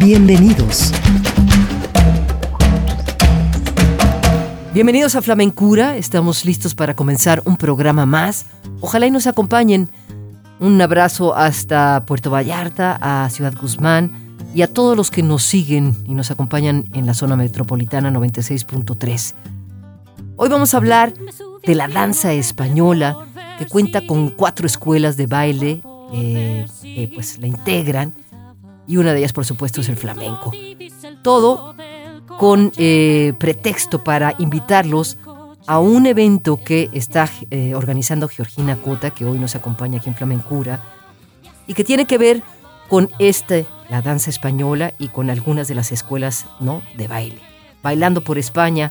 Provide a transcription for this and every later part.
Bienvenidos. Bienvenidos a Flamencura. Estamos listos para comenzar un programa más. Ojalá y nos acompañen. Un abrazo hasta Puerto Vallarta, a Ciudad Guzmán y a todos los que nos siguen y nos acompañan en la zona metropolitana 96.3. Hoy vamos a hablar de la danza española que cuenta con cuatro escuelas de baile eh, que pues la integran y una de ellas por supuesto es el flamenco. Todo con eh, pretexto para invitarlos a un evento que está eh, organizando Georgina Cota, que hoy nos acompaña aquí en Flamencura, y que tiene que ver con este, la danza española y con algunas de las escuelas ¿no? de baile. Bailando por España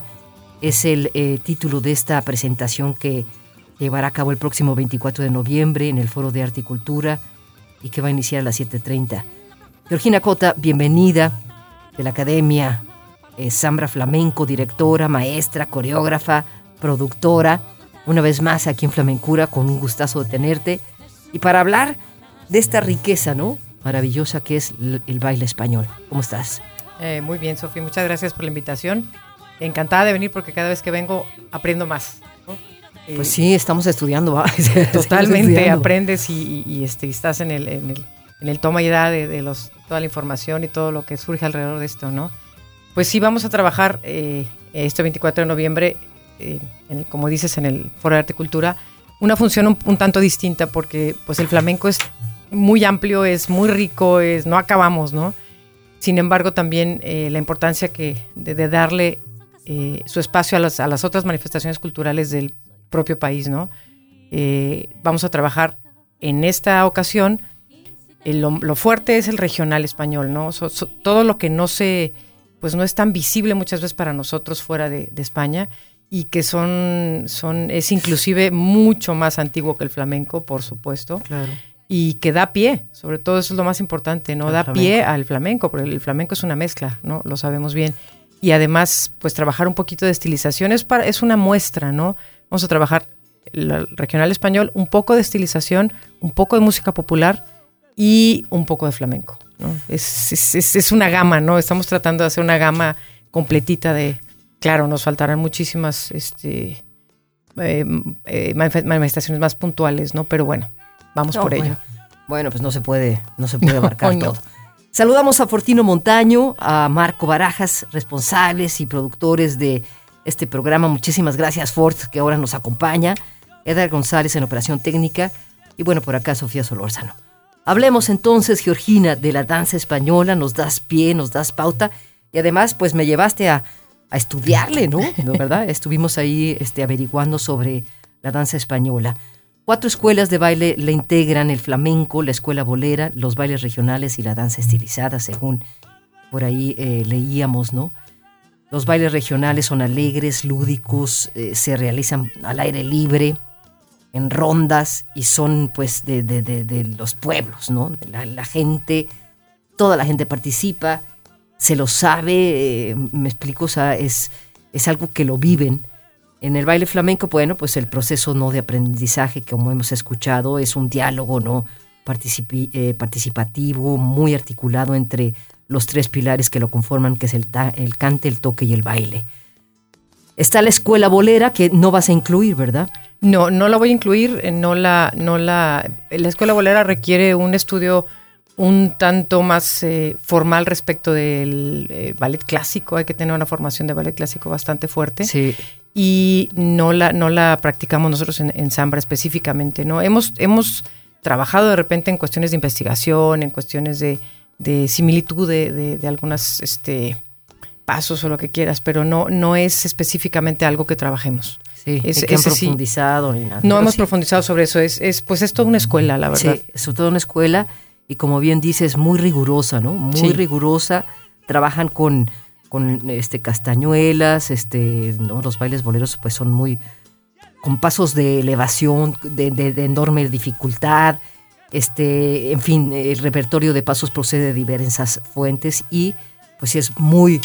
es el eh, título de esta presentación que llevará a cabo el próximo 24 de noviembre en el Foro de Arte y Cultura y que va a iniciar a las 7.30. Georgina Cota, bienvenida de la Academia eh, Zambra Flamenco, directora, maestra, coreógrafa, productora, una vez más aquí en Flamencura, con un gustazo de tenerte, y para hablar de esta riqueza, ¿no? Maravillosa que es el baile español. ¿Cómo estás? Eh, muy bien, Sofía, muchas gracias por la invitación. Encantada de venir porque cada vez que vengo aprendo más. Pues sí, estamos estudiando. Totalmente, aprendes y, este, estás en el, en el, en el toma y da de, los, toda la información y todo lo que surge alrededor de esto, ¿no? Pues sí, vamos a trabajar eh, este 24 de noviembre, eh, como dices, en el Foro de Arte y Cultura, una función un, tanto distinta porque pues el flamenco es muy amplio, es muy rico, es no acabamos, ¿no? Sin embargo, también eh, la importancia que de, darle su espacio a las, a las otras manifestaciones culturales del propio país, ¿no? Eh, vamos a trabajar en esta ocasión. Eh, lo, fuerte es el regional español, ¿no? todo lo que no se, pues no es tan visible muchas veces para nosotros fuera de, España y que son, son, es inclusive mucho más antiguo que el flamenco, por supuesto. Y que da pie, sobre todo eso es lo más importante, ¿no? da pie al flamenco, porque el flamenco es una mezcla, ¿no? Lo sabemos bien. Y además, pues trabajar un poquito de estilización es, para, es una muestra, ¿no? Vamos a trabajar el regional español, un poco de estilización, un poco de música popular y un poco de flamenco. Es, una gama, ¿no? Estamos tratando de hacer una gama completita de, claro, nos faltarán muchísimas este, eh, eh, manifestaciones más puntuales, ¿no? Pero bueno, vamos por ello. Bueno, pues no se puede, no se puede abarcar todo. Saludamos a Fortino Montaño, a Marco Barajas, responsables y productores de este programa. Muchísimas gracias, Ford, que ahora nos acompaña. Edgar González en operación técnica. Y bueno, por acá Sofía Solórzano. Hablemos entonces, Georgina, de la danza española. Nos das pie, nos das pauta. Y además, pues me llevaste a, estudiarle, ¿no? ¿no? ¿Verdad? Estuvimos ahí este, averiguando sobre la danza española. Cuatro escuelas de baile le integran el flamenco, la escuela bolera, los bailes regionales y la danza estilizada, según por ahí eh, leíamos, ¿no? Los bailes regionales son alegres, lúdicos, eh, se realizan al aire libre, en rondas y son pues de, los pueblos, ¿no? La, gente, toda la gente participa, se lo sabe, eh, me explico, o sea, es, es algo que lo viven. En el baile flamenco, bueno, pues el proceso no de aprendizaje, como hemos escuchado, es un diálogo, ¿no? Eh, participativo, muy articulado entre los tres pilares que lo conforman, que es el, el cante, el toque y el baile. Está la escuela bolera que no vas a incluir, ¿verdad? No, no la voy a incluir, eh, no la, no la, la escuela bolera requiere un estudio un tanto más eh, formal respecto del eh, ballet clásico, hay que tener una formación de ballet clásico bastante fuerte. Sí. Y no la, no la practicamos nosotros en, en Zambra específicamente, ¿no? Hemos, hemos trabajado de repente en cuestiones de investigación, en cuestiones de, de similitud de, de, algunas este, pasos o lo que quieras, pero no, no es específicamente algo que trabajemos. Sí, es, que profundizado nada. No hemos profundizado sobre eso, es, es, pues es toda una escuela, la verdad. Sí, es toda una escuela y como bien dices, muy rigurosa, ¿no? Muy rigurosa. Trabajan con, con este, castañuelas, este, ¿no? los bailes boleros pues son muy con pasos de elevación, de, de, enorme dificultad. Este, en fin, el repertorio de pasos procede de diversas fuentes y pues es muy,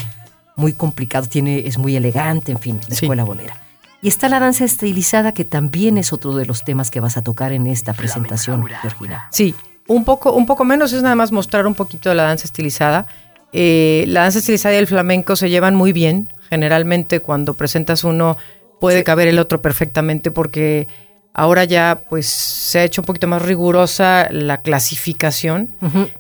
muy complicado, tiene, es muy elegante, en fin, la escuela bolera. Y está la danza estilizada, que también es otro de los temas que vas a tocar en esta presentación, Georgina. Sí, un poco, un poco menos es nada más mostrar un poquito de la danza estilizada. Eh, la danza estilizada y el flamenco se llevan muy bien. Generalmente cuando presentas uno puede caber el otro perfectamente porque ahora ya pues se ha hecho un poquito más rigurosa la clasificación.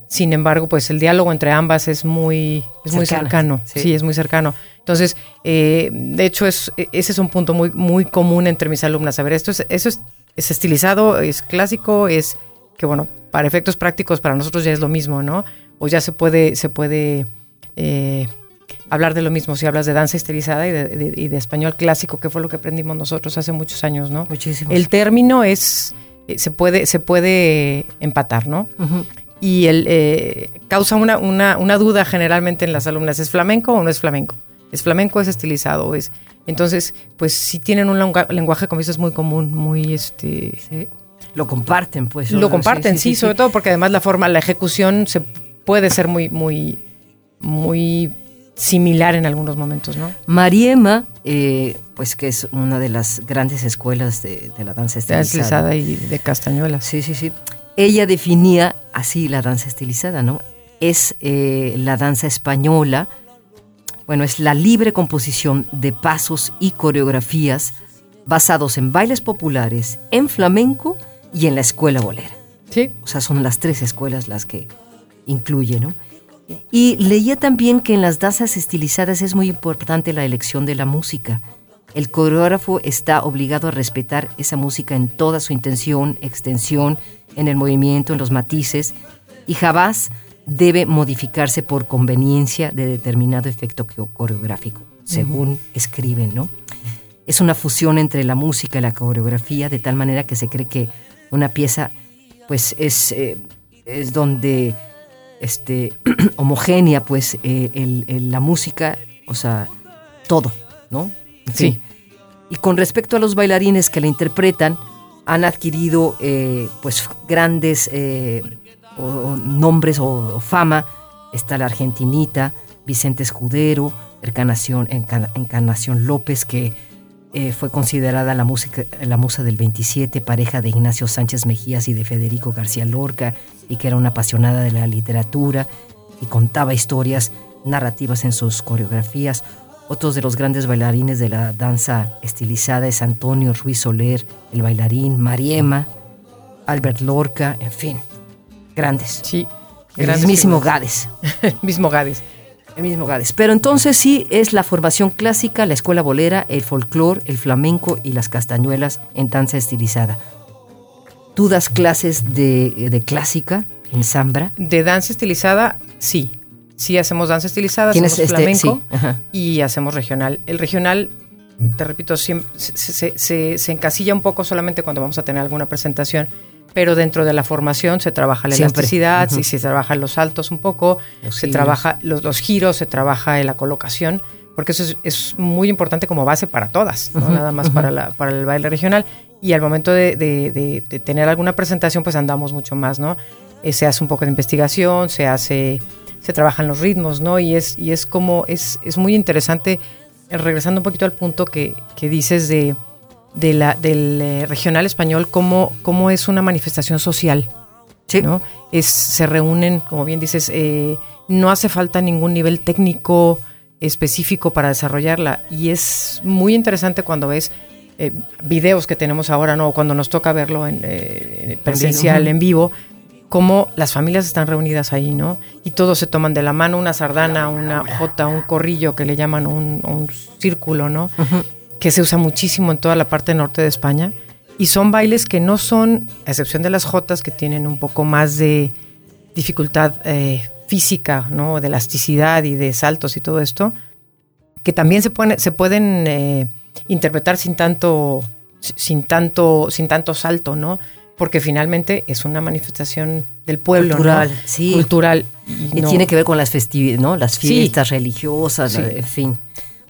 Sin embargo, pues el diálogo entre ambas es muy, es muy cercano. Sí. es muy cercano. Entonces, eh, de hecho, es, ese es un punto muy, muy común entre mis alumnas. A ver, esto es, eso es, es estilizado, es clásico, es que bueno, para efectos prácticos para nosotros ya es lo mismo, ¿no? O ya se puede, se puede eh, hablar de lo mismo si hablas de danza estilizada y de, español clásico, que fue lo que aprendimos nosotros hace muchos años, ¿no? Muchísimo. El término es, eh, se puede, se puede empatar, ¿no? Y el, eh, causa una, una, una, duda generalmente en las alumnas, ¿es flamenco o no es flamenco? ¿Es flamenco o es estilizado? Es, entonces, pues si tienen un lenguaje, como dices, muy común, muy... este Lo comparten, pues. Lo comparten, sí, sobre todo porque además la forma, la ejecución se puede ser muy, muy, muy similar en algunos momentos, ¿no? Mariema, eh, pues que es una de las grandes escuelas de, la danza estilizada. y de castañuela. Sí, sí, sí. Ella definía así la danza estilizada, ¿no? Es eh, la danza española, bueno, es la libre composición de pasos y coreografías basados en bailes populares, en flamenco y en la escuela bolera. Sí. O sea, son las tres escuelas las que incluye, ¿no? Y leía también que en las danzas estilizadas es muy importante la elección de la música. El coreógrafo está obligado a respetar esa música en toda su intención, extensión, en el movimiento, en los matices, y jamás debe modificarse por conveniencia de determinado efecto coreográfico, según escriben, ¿no? Es una fusión entre la música y la coreografía, de tal manera que se cree que una pieza, pues, es, eh, es donde este, homogénea, pues, eh, la música, o sea, todo, ¿no? sí. Y con respecto a los bailarines que la interpretan, han adquirido, eh, pues, grandes eh, nombres o, fama. Está la argentinita, Vicente Escudero, Encarnación, Encarnación López, que eh, fue considerada la, música, la musa del 27, pareja de Ignacio Sánchez Mejías y de Federico García Lorca, y que era una apasionada de la literatura y contaba historias narrativas en sus coreografías. Otros de los grandes bailarines de la danza estilizada es Antonio Ruiz Soler, el bailarín, Mariema, Albert Lorca, en fin, grandes. Sí, el mismísimo Gades. el mismo Gades. El mismo Gades. Pero entonces sí es la formación clásica, la escuela bolera, el folclore, el flamenco y las castañuelas en danza estilizada. ¿Tú das clases de, clásica en Zambra? De danza estilizada, sí. Sí hacemos danza estilizada, hacemos este? flamenco y hacemos regional. El regional, te repito, se, se, encasilla un poco solamente cuando vamos a tener alguna presentación pero dentro de la formación se trabaja la elasticidad, y se trabajan los saltos un poco, se trabaja los, giros, se trabaja la colocación, porque eso es, muy importante como base para todas, no nada más para, para el baile regional. Y al momento de, tener alguna presentación, pues andamos mucho más, ¿no? Eh, se hace un poco de investigación, se hace, se trabajan los ritmos, ¿no? Y es, y es como, es, es muy interesante, eh, regresando un poquito al punto que, que dices de de la, del eh, regional español como, como es una manifestación social. Sí. ¿no? Es, se reúnen, como bien dices, no hace falta ningún nivel técnico específico para desarrollarla. Y es muy interesante cuando ves eh, videos que tenemos ahora, ¿no? cuando nos toca verlo en presencial, en vivo, cómo las familias están reunidas ahí, ¿no? Y todos se toman de la mano una sardana, una jota, un corrillo que le llaman un, un círculo, ¿no? que se usa muchísimo en toda la parte norte de España. Y son bailes que no son, a excepción de las jotas, que tienen un poco más de dificultad eh, física, ¿no? de elasticidad y de saltos y todo esto, que también se, pueden, se pueden eh, interpretar sin tanto, sin, tanto, sin tanto salto, ¿no? porque finalmente es una manifestación del pueblo. Cultural, sí. Cultural. Y, tiene que ver con las festividades, ¿no? Las fiestas religiosas, en fin.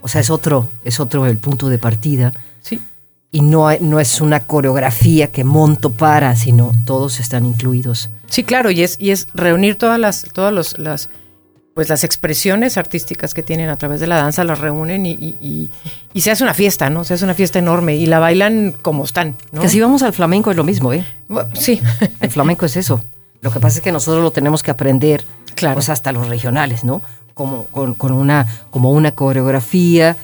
O sea, es otro, es otro el punto de partida. Sí. Y no, no es una coreografía que monto para, sino todos están incluidos. Sí, claro, y es, y es reunir todas las, todas los, las, pues las expresiones artísticas que tienen a través de la danza, las reúnen y, y, se hace una fiesta, ¿no? Se hace una fiesta enorme y la bailan como están, ¿no? Que si vamos al flamenco es lo mismo, ¿eh? sí. El flamenco es eso. Lo que pasa es que nosotros lo tenemos que aprender, claro. pues hasta los regionales, ¿no? Como, con, una, como una coreografía,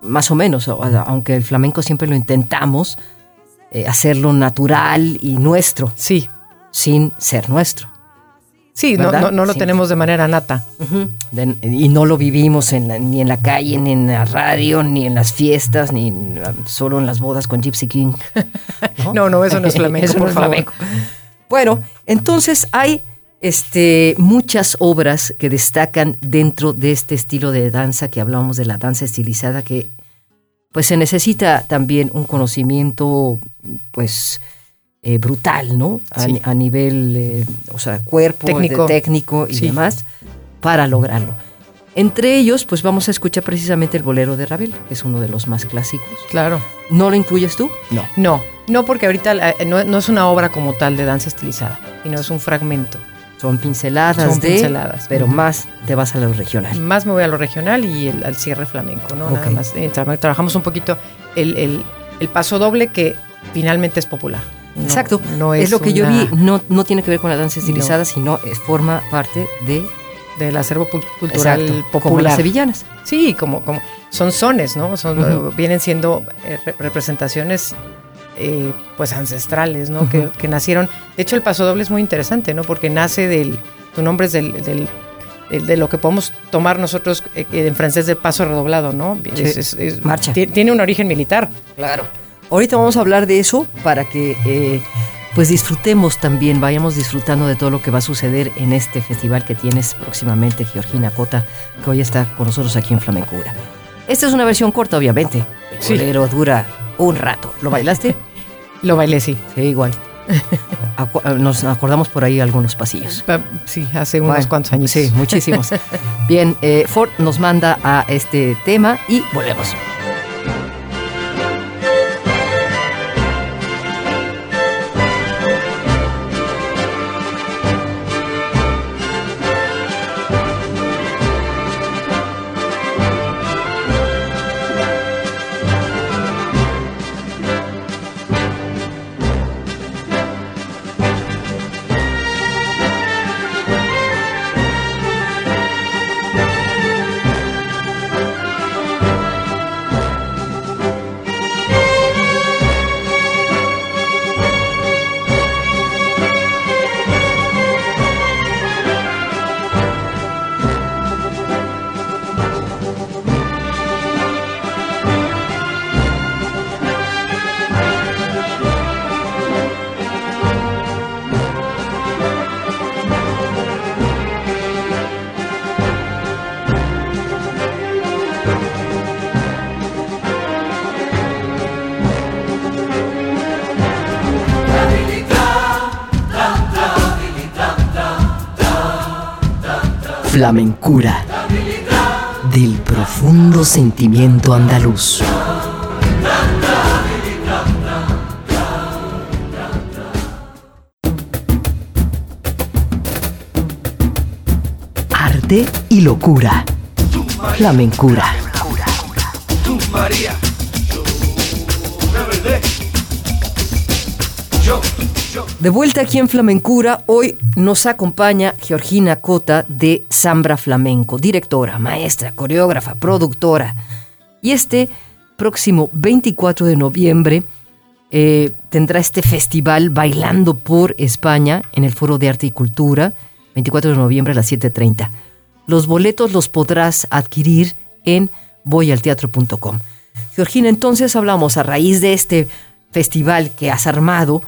más o menos, aunque el flamenco siempre lo intentamos, eh, hacerlo natural y nuestro. Sí. Sin ser nuestro. Sí, no, no, lo tenemos de manera nata. y no lo vivimos ni en la calle, ni en la radio, ni en las fiestas, ni solo en las bodas con Gypsy King. No, no, eso no es flamenco, por favor. Bueno, entonces hay este, muchas obras que destacan dentro de este estilo de danza que hablamos de la danza estilizada, que pues se necesita también un conocimiento, pues, eh, brutal, ¿no? A, nivel, eh, o sea, cuerpo, técnico, técnico y demás, para lograrlo. Entre ellos, pues vamos a escuchar precisamente el bolero de Ravel, que es uno de los más clásicos. Claro. ¿No lo incluyes tú? No. No, no porque ahorita eh, no, es una obra como tal de danza estilizada, sino es un fragmento. Son pinceladas Son pinceladas. Pero más te vas a lo regional. Más me voy a lo regional y al cierre flamenco, ¿no? Nada más. trabajamos un poquito el, el paso doble que finalmente es popular. Exacto. No es, lo que yo vi. No, no tiene que ver con la danza estilizada, sino es, forma parte de del acervo cultural popular. Como las sevillanas. Sí, como, como son sones, ¿no? Son, Vienen siendo eh, representaciones eh, pues ancestrales, ¿no? que, nacieron. De hecho, el paso doble es muy interesante, ¿no? Porque nace del. Tu nombre es del, del, de lo que podemos tomar nosotros eh, en francés de paso redoblado, ¿no? Marcha. Tiene un origen militar. Claro. Ahorita vamos a hablar de eso para que eh, pues disfrutemos también, vayamos disfrutando de todo lo que va a suceder en este festival que tienes próximamente, Georgina Cota, que hoy está con nosotros aquí en Flamencura. Esta es una versión corta, obviamente, pero dura un rato. ¿Lo bailaste? Lo bailé, sí. Sí, igual. Nos acordamos por ahí algunos pasillos. Sí, hace unos cuantos años. Sí, muchísimos. Bien, eh, Ford nos manda a este tema y volvemos. Flamencura del profundo sentimiento andaluz. Arte y locura. Flamencura. De vuelta aquí en Flamencura, hoy nos acompaña Georgina Cota de Zambra Flamenco, directora, maestra, coreógrafa, productora. Y este próximo 24 de noviembre eh, tendrá este festival Bailando por España en el Foro de Arte y Cultura, 24 de noviembre a las 7.30. Los boletos los podrás adquirir en voyalteatro.com. Georgina, entonces hablamos a raíz de este festival que has armado,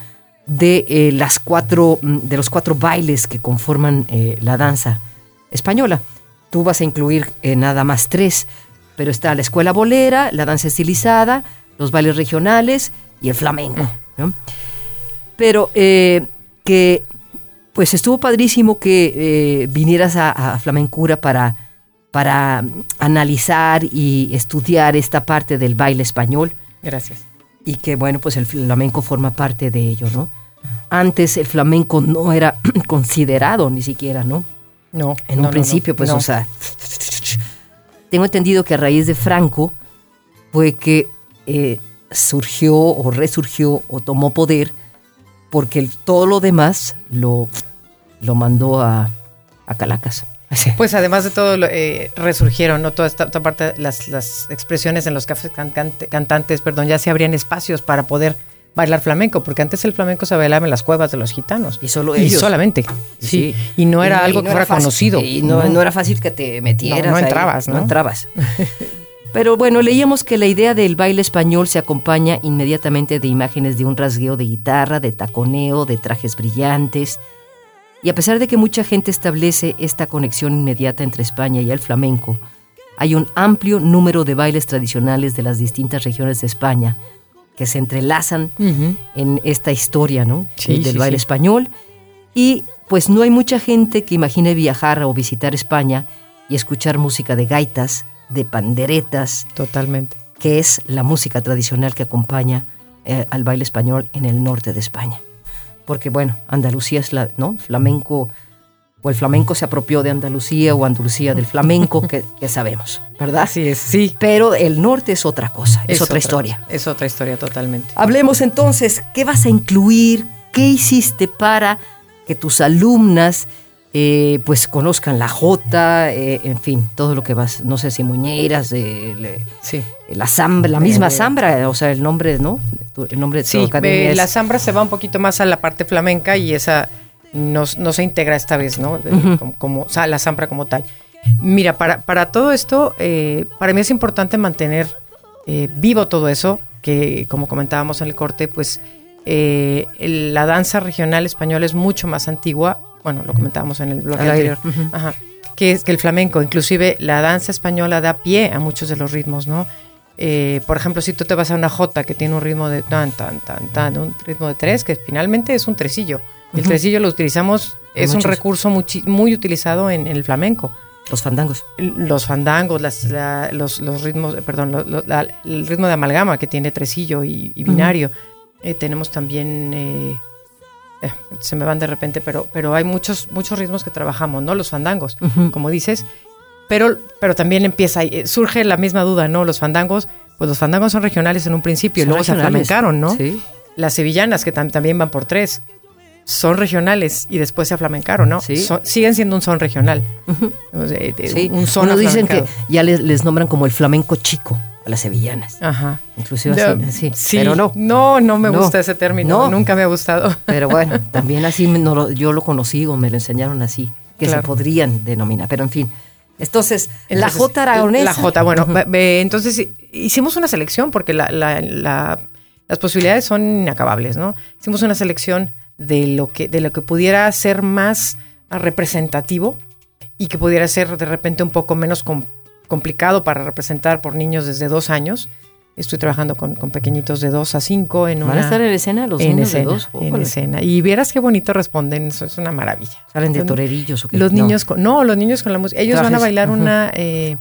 de eh, las cuatro mm, de los cuatro bailes que conforman eh, la danza española. Tú vas a incluir eh, nada más tres, pero está la escuela bolera, la danza estilizada, los bailes regionales y el flamenco. Pero que pues estuvo padrísimo que vinieras a, Flamencura para, para analizar y estudiar esta parte del baile español. Gracias. Y que bueno, pues el flamenco forma parte de ello, ¿no? Antes el flamenco no era considerado ni siquiera, ¿no? No. En un principio, pues, o sea, tengo entendido que a raíz de Franco fue que eh, surgió o resurgió o tomó poder porque todo lo demás lo, lo mandó a, a Calacas. Pues además de todo, eh, resurgieron, ¿no? Toda esta, parte, las, las expresiones en los cafés cantantes, perdón, ya se abrían espacios para poder bailar flamenco, porque antes el flamenco se bailaba en las cuevas de los gitanos. Y solo ellos. Y solamente. Sí. Y no era algo que fuera conocido. Y no, era fácil que te metieras. No, entrabas, ¿no? No entrabas. Pero bueno, leíamos que la idea del baile español se acompaña inmediatamente de imágenes de un rasgueo de guitarra, de taconeo, de trajes brillantes. Y a pesar de que mucha gente establece esta conexión inmediata entre España y el flamenco, hay un amplio número de bailes tradicionales de las distintas regiones de España que se entrelazan en esta historia, ¿no? del baile español. Y pues no hay mucha gente que imagine viajar o visitar España y escuchar música de gaitas, de panderetas. Totalmente. Que es la música tradicional que acompaña eh, al baile español en el norte de España. Porque bueno, Andalucía es la, ¿no? Flamenco o el flamenco se apropió de Andalucía o Andalucía del flamenco, que, sabemos, ¿verdad? Sí, es, sí. Pero el norte es otra cosa, es, otra, historia. Es otra historia totalmente. Hablemos entonces, ¿qué vas a incluir? ¿Qué hiciste para que tus alumnas eh, pues conozcan la jota, eh, en fin, todo lo que vas, no sé si muñeiras, eh, sí. la zambra, la misma zambra, o sea, el nombre, ¿no? El nombre de sí, la zambra se va un poquito más a la parte flamenca y esa no, se integra esta vez, ¿no? como, o sea, la Zampra como tal. Mira, para, para todo esto, eh, para mí es importante mantener eh, vivo todo eso, que como comentábamos en el corte, pues eh, la danza regional española es mucho más antigua, bueno, lo comentábamos en el bloque anterior, que, es, que el flamenco, inclusive la danza española da pie a muchos de los ritmos, ¿no? por ejemplo, si tú te vas a una jota que tiene un ritmo de tan, tan, tan, tan, un ritmo de tres, que finalmente es un tresillo. El tresillo lo utilizamos, es un recurso muy, muy utilizado en, el flamenco. Los fandangos. Los fandangos, los, ritmos, perdón, el ritmo de amalgama que tiene tresillo y, binario. Eh, tenemos también, eh, eh, se me van de repente, pero, pero hay muchos, muchos ritmos que trabajamos, ¿no? Los fandangos, como dices. Pero, pero también empieza, surge la misma duda, ¿no? Los fandangos, pues los fandangos son regionales en un principio, y luego se flamencaron, ¿no? Sí. Las sevillanas, que también van por tres son regionales y después se aflamencaron, ¿no? Sí. siguen siendo un son regional. sí. Un son dicen que ya les, nombran como el flamenco chico a las sevillanas. Ajá. Inclusive así, sí, pero no. No, no me gusta ese término, nunca me ha gustado. Pero bueno, también así yo lo conocí o me lo enseñaron así, que se podrían denominar, pero en fin. Entonces, la J aragonesa. La J, bueno, entonces hicimos una selección porque las posibilidades son inacabables, ¿no? Hicimos una selección de lo que, de lo que pudiera ser más representativo y que pudiera ser de repente un poco menos complicado para representar por niños desde dos años. Estoy trabajando con, pequeñitos de dos a cinco en ¿Van a estar en escena los niños de dos? En escena. Y vieras qué bonito responden, eso es una maravilla. ¿Salen de torerillos o qué? Los niños, con, no, los niños con la música. Ellos van a bailar una, eh,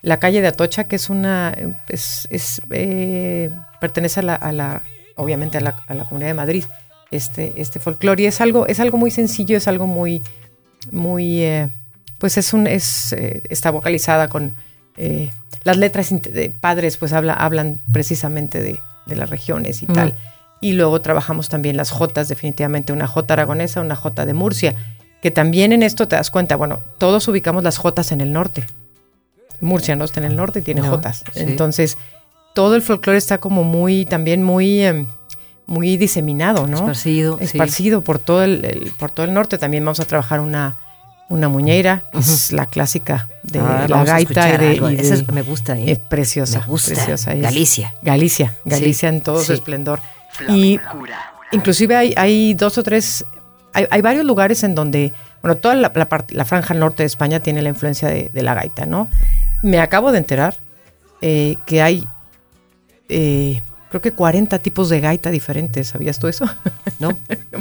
la calle de Atocha, que es una, es, eh, pertenece a la, a la, obviamente a la, a la Comunidad de Madrid este, este folclore. Y es algo, es algo muy sencillo, es algo muy, muy, eh, pues es un, es, eh, está vocalizada con eh, las letras de padres, pues habla, hablan precisamente de, las regiones y tal. Y luego trabajamos también las jotas, definitivamente, una jota aragonesa, una jota de Murcia, que también en esto te das cuenta, bueno, todos ubicamos las jotas en el norte. Murcia no está en el norte y tiene jotas. Entonces, todo el folclore está como muy, también muy em, muy diseminado, ¿no? Esparcido. Esparcido por, todo el, por todo el norte. También vamos a trabajar una, una muñeira, es la clásica de ah, la gaita. de, me gusta. ¿eh? Es preciosa. Me gusta. Preciosa. Galicia. Galicia. Galicia en todo su esplendor. Y inclusive hay, hay dos o tres, hay, hay, varios lugares en donde, bueno, toda la, la, franja norte de España tiene la influencia de, la gaita, ¿no? Me acabo de enterar eh, que hay... Eh, creo que 40 tipos de gaita diferentes. ¿Sabías tú eso? No.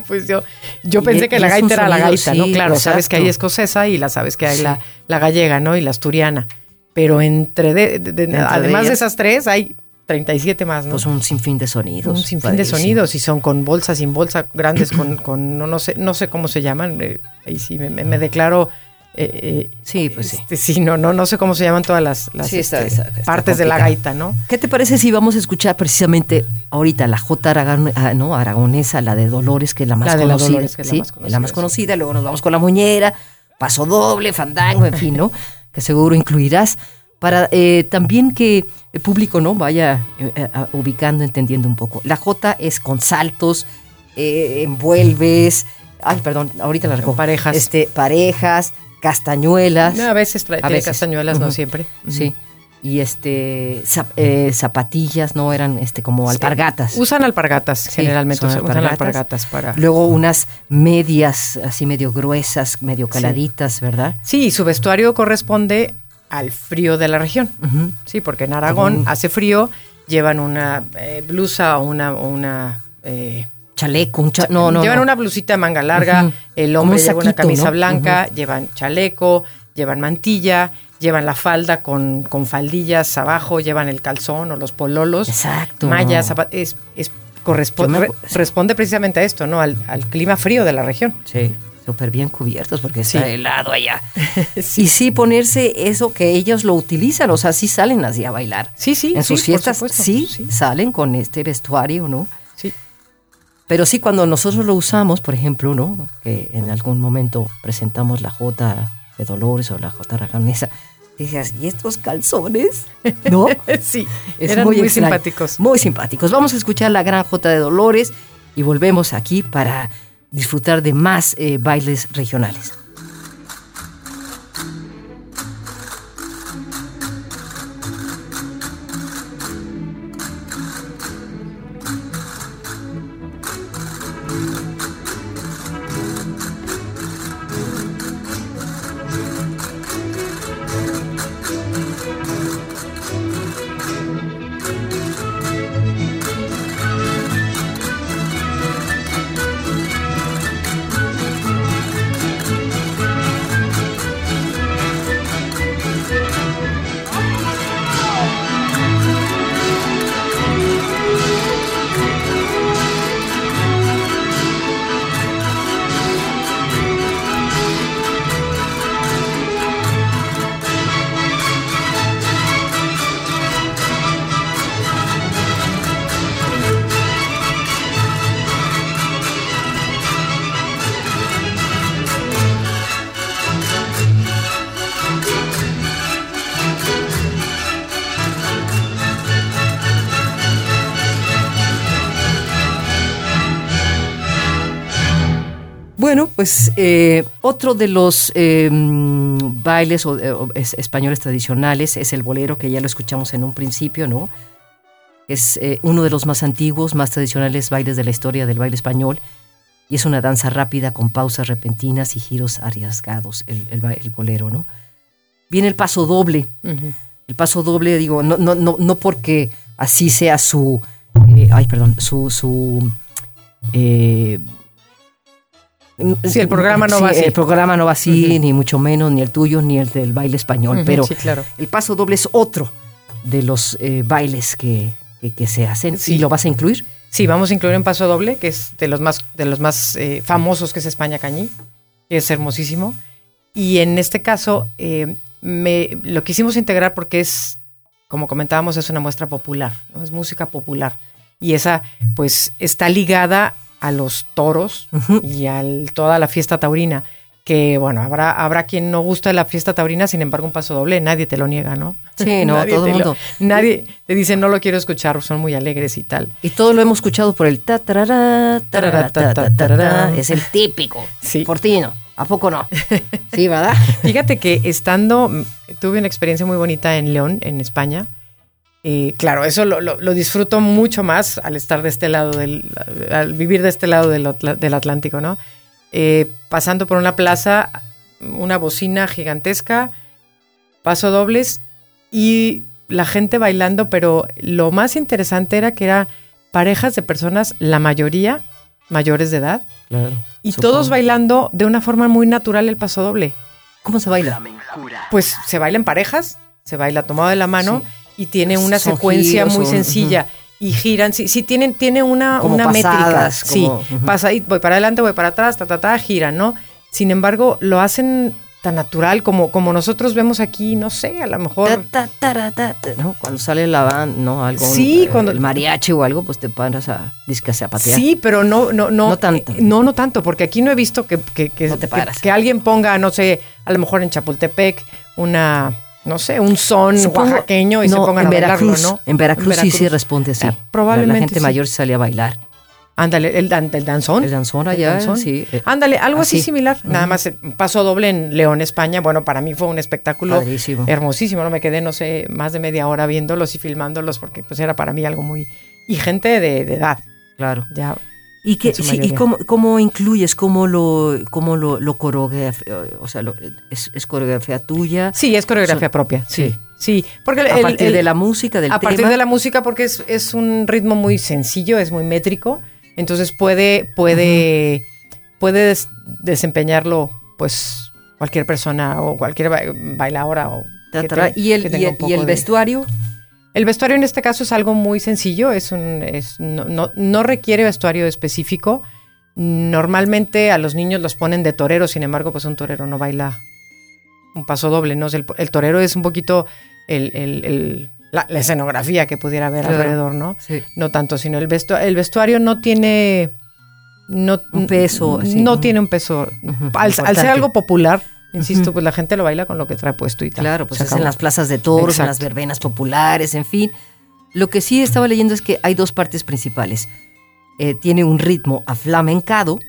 pues yo, yo pensé que la gaita era la gaita, ¿no? Claro, sabes que hay escocesa y la sabes que hay la, la, gallega, ¿no? Y la asturiana. Pero entre, de, además de, esas tres, hay 37 más, ¿no? Pues un sinfín de sonidos. Un sinfín de sonidos y son con bolsa, sin bolsa, grandes, con, con no, no, sé, no sé cómo se llaman. Eh, ahí sí me, me declaro eh, eh, sí, pues sí. Este, sí, no, no, no sé cómo se llaman todas las, este, partes de la gaita, ¿no? ¿Qué te parece si vamos a escuchar precisamente ahorita la J ah, ¿no? aragonesa, la de Dolores, que es la más conocida? la más conocida, luego nos vamos con la muñera, paso doble, fandango, en fin, ¿no? que seguro incluirás para eh, también que el público no vaya ubicando, entendiendo un poco. La J es con saltos, envuelves, ay, perdón, ahorita la recojo. Parejas. Este, parejas, castañuelas. a veces trae castañuelas, no siempre. Sí. Y este eh, zapatillas, no eran este como alpargatas. Usan alpargatas, generalmente usan alpargatas. para. Luego unas medias así medio gruesas, medio caladitas, ¿verdad? Sí, y su vestuario corresponde al frío de la región. Sí, porque en Aragón hace frío, llevan una eh, blusa o una, una eh, chaleco, un no, no. Llevan una blusita de manga larga, el hombre lleva una camisa blanca, llevan chaleco, llevan mantilla, llevan la falda con, con, faldillas abajo, llevan el calzón o los pololos. Exacto. Mallas, es, es corresponde, responde precisamente a esto, ¿no? Al, clima frío de la región. Sí. Súper bien cubiertos porque está helado allá. Y sí ponerse eso que ellos lo utilizan, o sea, sí salen así a bailar. Sí, sí. En sus fiestas sí, salen con este vestuario, ¿no? Pero sí, cuando nosotros lo usamos, por ejemplo, ¿no? Que en algún momento presentamos la J de Dolores o la J raganesa, dices, ¿y estos calzones? ¿No? sí, eran muy, simpáticos. Muy simpáticos. Vamos a escuchar la gran J de Dolores y volvemos aquí para disfrutar de más eh, bailes regionales. Pues eh, otro de los em, bailes españoles tradicionales es el bolero, que ya lo escuchamos en un principio, ¿no? Es eh, uno de los más antiguos, más tradicionales bailes de la historia del baile español y es una danza rápida con pausas repentinas y giros arriesgados, el, bolero, ¿no? Viene el paso doble. El paso doble, digo, no, no, no, no porque así sea su, eh, ay, perdón, su, su Sí, el programa no va así. El programa no va así, ni mucho menos, ni el tuyo, ni el del baile español. pero claro. el paso doble es otro de los eh, bailes que, se hacen. ¿Y lo vas a incluir? Sí, vamos a incluir un paso doble, que es de los más, de los más eh, famosos, que es España Cañí, que es hermosísimo. Y en este caso, eh, me, lo quisimos integrar porque es, como comentábamos, es una muestra popular, ¿no? es música popular. Y esa, pues, está ligada a los toros y a toda la fiesta taurina. Que bueno, habrá, habrá quien no gusta de la fiesta taurina, sin embargo, un paso doble, nadie te lo niega, ¿no? Sí, no, todo el mundo. nadie te dice, no lo quiero escuchar, son muy alegres y tal. Y todo lo hemos escuchado por el ta tarara, tarara, es el típico. Sí. Fortino. ¿A poco no? Sí, ¿verdad? Fíjate que estando, tuve una experiencia muy bonita en León, en España, y claro, eso lo, lo, disfruto mucho más al estar de este lado del, al vivir de este lado del, del Atlántico, ¿no? Eh, pasando por una plaza, una bocina gigantesca, paso dobles y la gente bailando, pero lo más interesante era que era parejas de personas, la mayoría mayores de edad, y todos bailando de una forma muy natural el paso doble. ¿Cómo se baila? Pues se baila en parejas, se baila tomado de la mano y tiene una secuencia muy sencilla. Y giran, sí, sí tienen, tiene una, una métrica. sí, pasa ahí, voy para adelante, voy para atrás, ta, ta, ta, giran, ¿no? Sin embargo, lo hacen tan natural como, como nosotros vemos aquí, no sé, a lo mejor. Cuando sale la banda, ¿no? Algo, sí, cuando. El mariachi o algo, pues te paras a discase a patear. Sí, pero no, no, no. No tanto. no, no tanto, porque aquí no he visto que, que, que, que, alguien ponga, no sé, a lo mejor en Chapultepec, una. No sé, un son oaxaqueño y se pongan a Veracruz, ¿no? En Veracruz, sí sí responde así. probablemente. La gente mayor sale a bailar. Ándale, el, el, danzón. El danzón allá, sí. Eh, Ándale, algo así, similar. Nada más eh, pasó doble en León, España. Bueno, para mí fue un espectáculo hermosísimo. No me quedé, no sé, más de media hora viéndolos y filmándolos porque pues era para mí algo muy... Y gente de, edad. Claro. Ya. ¿Y, qué, ¿y cómo, cómo, incluyes? ¿Cómo lo, cómo lo, lo O sea, es, coreografía tuya? Sí, es coreografía propia, sí. Sí, porque a partir de la música, del A partir de la música, porque es, es un ritmo muy sencillo, es muy métrico. Entonces puede, puede, puede desempeñarlo, pues, cualquier persona o cualquier bailadora o ¿Y el, y el, vestuario? El vestuario en este caso es algo muy sencillo, es un, es, no, no, requiere vestuario específico. Normalmente a los niños los ponen de torero, sin embargo, pues un torero no baila un paso doble, ¿no? el, torero es un poquito el, la, escenografía que pudiera haber alrededor, ¿no? Sí. No tanto, sino el, vestuario, el vestuario no tiene... No, un peso. No tiene un peso. al, ser algo popular, insisto, pues la gente lo baila con lo que trae puesto y tal. Claro, pues es en las plazas de toros, en las verbenas populares, en fin. Lo que sí estaba leyendo es que hay dos partes principales. Eh, tiene un ritmo aflamencado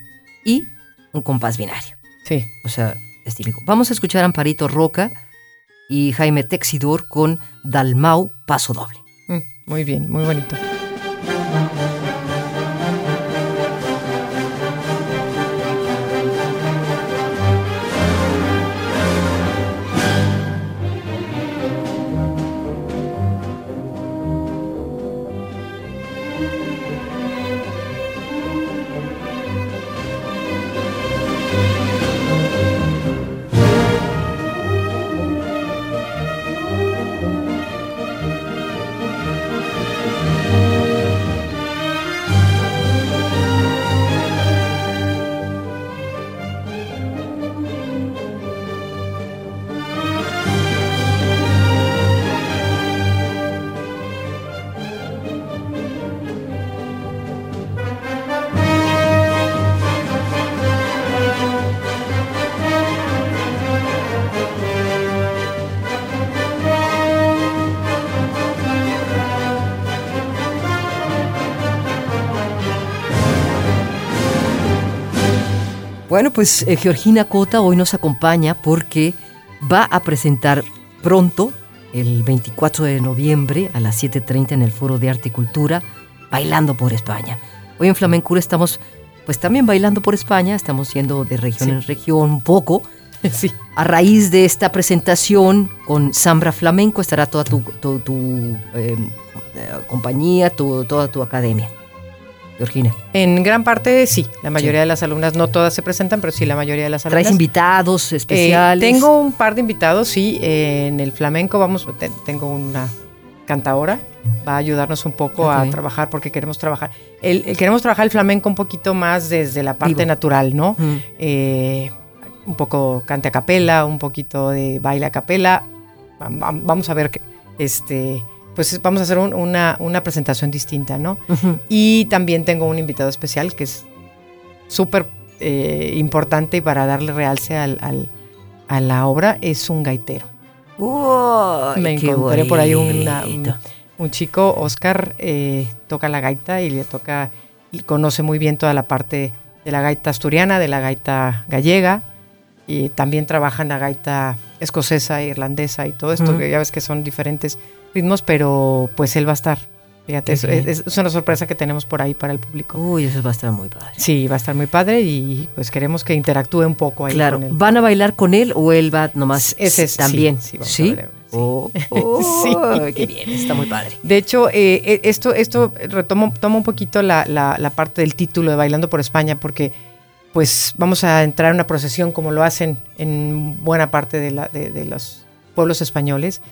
y un compás binario. Sí. O sea, es típico. Vamos a escuchar a Amparito Roca y Jaime Texidor con Dalmau Paso Doble. Mm, muy bien, muy bonito. Bueno, pues eh, Georgina Cota hoy nos acompaña porque va a presentar pronto, el 24 de noviembre a las 7.30 en el Foro de Arte y Cultura, Bailando por España. Hoy en Flamencura estamos pues también bailando por España, estamos yendo de región en región un poco. Sí. A raíz de esta presentación con Zambra Flamenco estará toda tu, em, eh, compañía, toda tu academia. Georgina? En gran parte sí, la mayoría de las alumnas, no todas se presentan, pero sí la mayoría de las alumnas. ¿Traes invitados especiales? Eh, tengo un par de invitados, sí, en el flamenco vamos, tengo una cantadora, va a ayudarnos un poco a trabajar porque queremos trabajar, el, queremos trabajar el flamenco un poquito más desde la parte natural, ¿no? Eh, un poco cante a capela, un poquito de baile a capela, vamos a ver este pues vamos a hacer una, una, presentación distinta, ¿no? Y también tengo un invitado especial que es súper eh, importante para darle realce al, a la obra, es un gaitero. Me encontré por ahí un, un, chico, Oscar, eh, toca la gaita y le toca, conoce muy bien toda la parte de la gaita asturiana, de la gaita gallega, y también trabaja en la gaita escocesa, irlandesa y todo esto, que ya ves que son diferentes ritmos, pero pues él va a estar. Fíjate, es, una sorpresa que tenemos por ahí para el público. Uy, eso va a estar muy padre. Sí, va a estar muy padre y pues queremos que interactúe un poco ahí claro. ¿Van a bailar con él o él va nomás Ese es, también? Sí, sí, Oh, oh sí. qué bien, está muy padre. De hecho, eh, eh, esto, esto retomo, toma un poquito la, la, parte del título de Bailando por España, porque pues vamos a entrar en una procesión como lo hacen en buena parte de, la, de, los pueblos españoles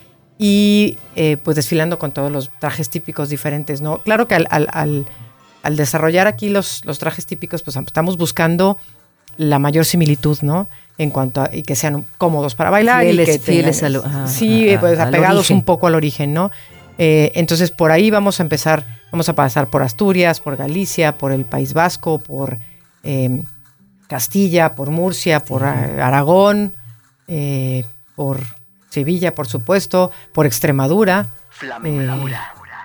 y eh, pues desfilando con todos los trajes típicos diferentes, ¿no? Claro que al, al, al, desarrollar aquí los, los trajes típicos, pues estamos buscando la mayor similitud, ¿no? En cuanto a y que sean cómodos para bailar y que fieles sí, pues apegados un poco al origen, ¿no? Eh, entonces por ahí vamos a empezar, vamos a pasar por Asturias, por Galicia, por el País Vasco, por em, Castilla, por Murcia, por Aragón, eh, por Sevilla, por supuesto, por Extremadura. Eh,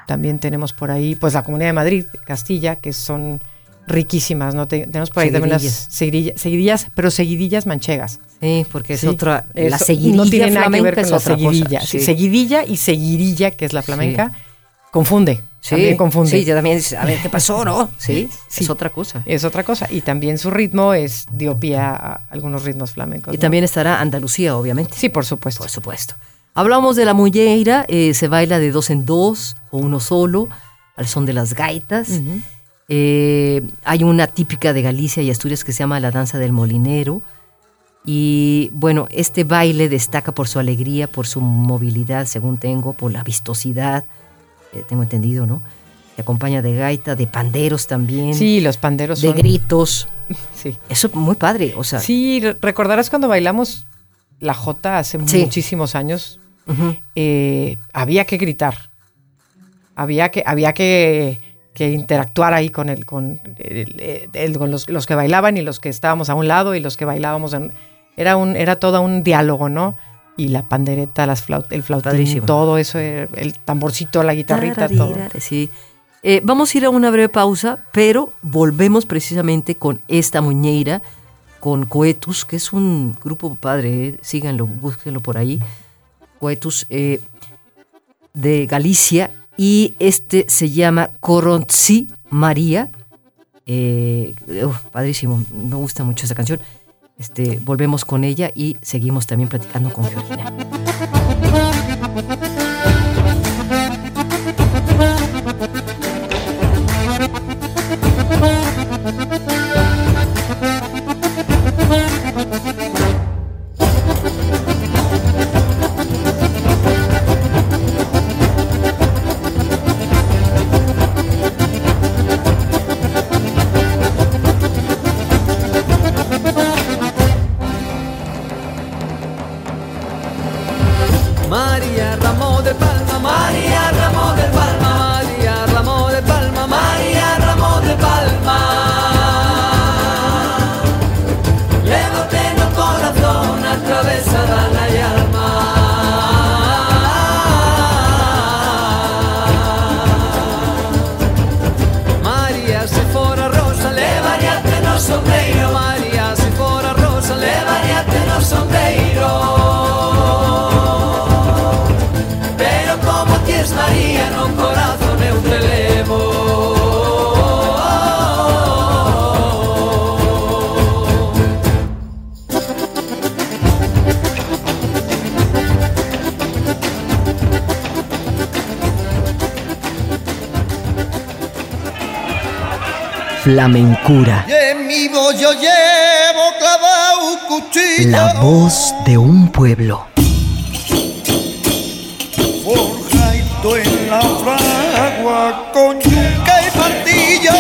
también tenemos por ahí, pues la Comunidad de Madrid, Castilla, que son riquísimas, ¿no? tenemos por ahí también las seguidillas, pero seguidillas manchegas. Sí, porque es otra, la seguidilla no tiene nada que ver con la seguidilla. Seguidilla y seguidilla, que es la flamenca, confunde. Sí, también confunde. Sí, ya también a ver qué pasó, ¿no? Sí, es otra cosa. Es otra cosa. Y también su ritmo es dio pie a algunos ritmos flamencos. Y también estará Andalucía, obviamente. Sí, por supuesto. Por supuesto. Hablamos de la mulleira, eh, se baila de dos en dos o uno solo, al son de las gaitas. Eh, hay una típica de Galicia y Asturias que se llama la danza del molinero. Y bueno, este baile destaca por su alegría, por su movilidad, según tengo, por la vistosidad, eh, tengo entendido, ¿no? Se acompaña de gaita, de panderos también. Sí, los panderos. De gritos. Sí. Eso muy padre, o sea. Sí, recordarás cuando bailamos la jota hace muchísimos años. Eh, había que gritar. Había que, había que que interactuar ahí con, el, con, los, que bailaban y los que estábamos a un lado y los que bailábamos. En, era, un, era todo un diálogo, ¿no? Y la pandereta, las el flautín, todo eso, el, tamborcito, la guitarrita, todo. Sí. Eh, vamos a ir a una breve pausa, pero volvemos precisamente con esta muñeira, con Coetus, que es un grupo padre, eh, síganlo, búsquenlo por ahí. Coetus eh, de Galicia, y este se llama Corontzi María. Eh, padrísimo, me gusta mucho esa canción. Este, volvemos con ella y seguimos también platicando con Georgina. Flamencura. La voz de un pueblo. en la fragua con yuca y martillo.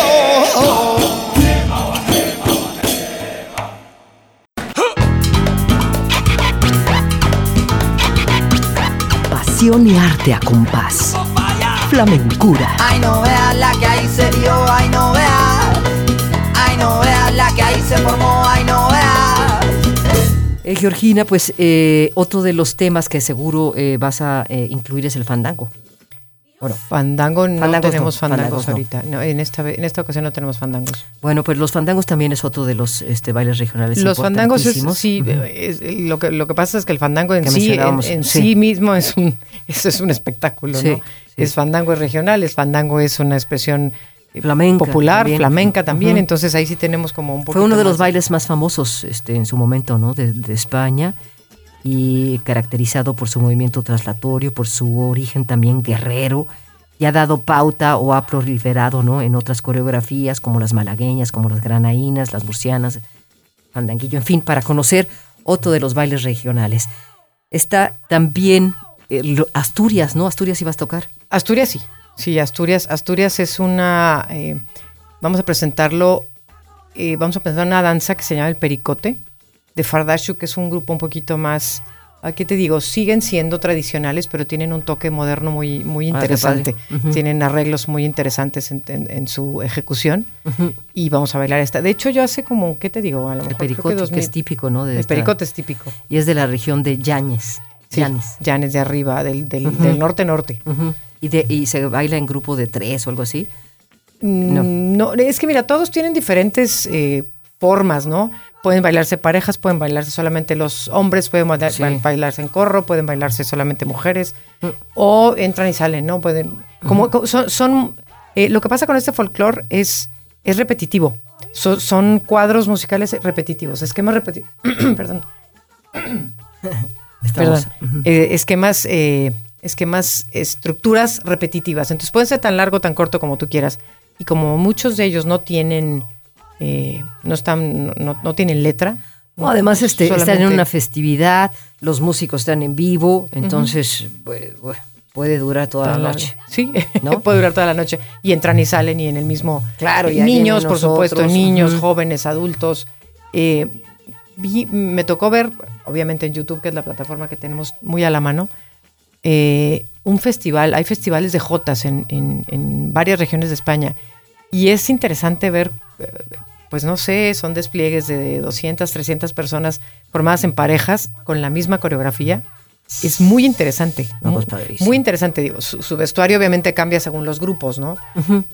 Pasión y arte a compás. Flamencura. Ay, no veas la que ahí se dio, ay, no veas no veas la que ahí se formó, ay no veas. Eh, Georgina, pues eh, otro de los temas que seguro eh, vas a eh, incluir es el fandango. Bueno, fandango no tenemos fandangos, ahorita. No, en, esta, en esta ocasión no tenemos fandangos. Bueno, pues los fandangos también es otro de los este, bailes regionales. Los fandangos es, sí, lo, que, lo que pasa es que el fandango en, sí, en, sí. mismo es un, eso es un espectáculo, ¿no? Es fandango es regional, es fandango es una expresión flamenca, popular, flamenca también, entonces ahí sí tenemos como un poco Fue uno de los bailes más famosos este, en su momento, ¿no? De, España. y caracterizado por su movimiento traslatorio, por su origen también guerrero, y ha dado pauta o ha proliferado ¿no? en otras coreografías como las malagueñas, como las granaínas, las murcianas, fandanguillo, en fin, para conocer otro de los bailes regionales. Está también eh, Asturias, ¿no? Asturias ibas a tocar. Asturias sí, sí, Asturias, Asturias es una, eh, vamos a presentarlo, eh, vamos a presentar una danza que se llama el pericote de Fardashu, que es un grupo un poquito más ¿qué te digo? Siguen siendo tradicionales, pero tienen un toque moderno muy, muy ah, interesante. Tienen arreglos muy interesantes en, su ejecución. Y vamos a bailar esta. De hecho, yo hace como, ¿qué te digo? A lo el pericote, que, es típico, ¿no? el pericote es típico. Y es de la región de Llanes. Llanes. Llanes de arriba, del, del, norte-norte. ¿Y, de, ¿Y se baila en grupo de tres o algo así? No. no, es que mira, todos tienen diferentes eh, formas, ¿no? Pueden bailarse parejas, pueden bailarse solamente los hombres, pueden bailarse en corro, pueden bailarse solamente mujeres, mm. o entran y salen, ¿no? Pueden, como, son, eh, lo que pasa con este folclore es, es repetitivo, son cuadros musicales repetitivos, esquemas repetitivos, perdón, perdón, eh, esquemas, eh, esquemas, estructuras repetitivas, entonces pueden ser tan largo, tan corto como tú quieras, y como muchos de ellos no tienen eh, no están, no, tienen letra. No, además este, están en una festividad, los músicos están en vivo, entonces puede durar toda la noche. Sí, ¿no? puede durar toda la noche. Y entran y salen y en el mismo... Claro, y niños, por supuesto, niños, jóvenes, adultos. Eh, me tocó ver, obviamente en YouTube, que es la plataforma que tenemos muy a la mano, eh, un festival, hay festivales de Jotas en, en varias regiones de España. Y es interesante ver pues no sé, son despliegues de 200, 300 personas formadas en parejas con la misma coreografía. Es muy interesante. Pues, muy interesante, digo. Su, vestuario obviamente cambia según los grupos, ¿no?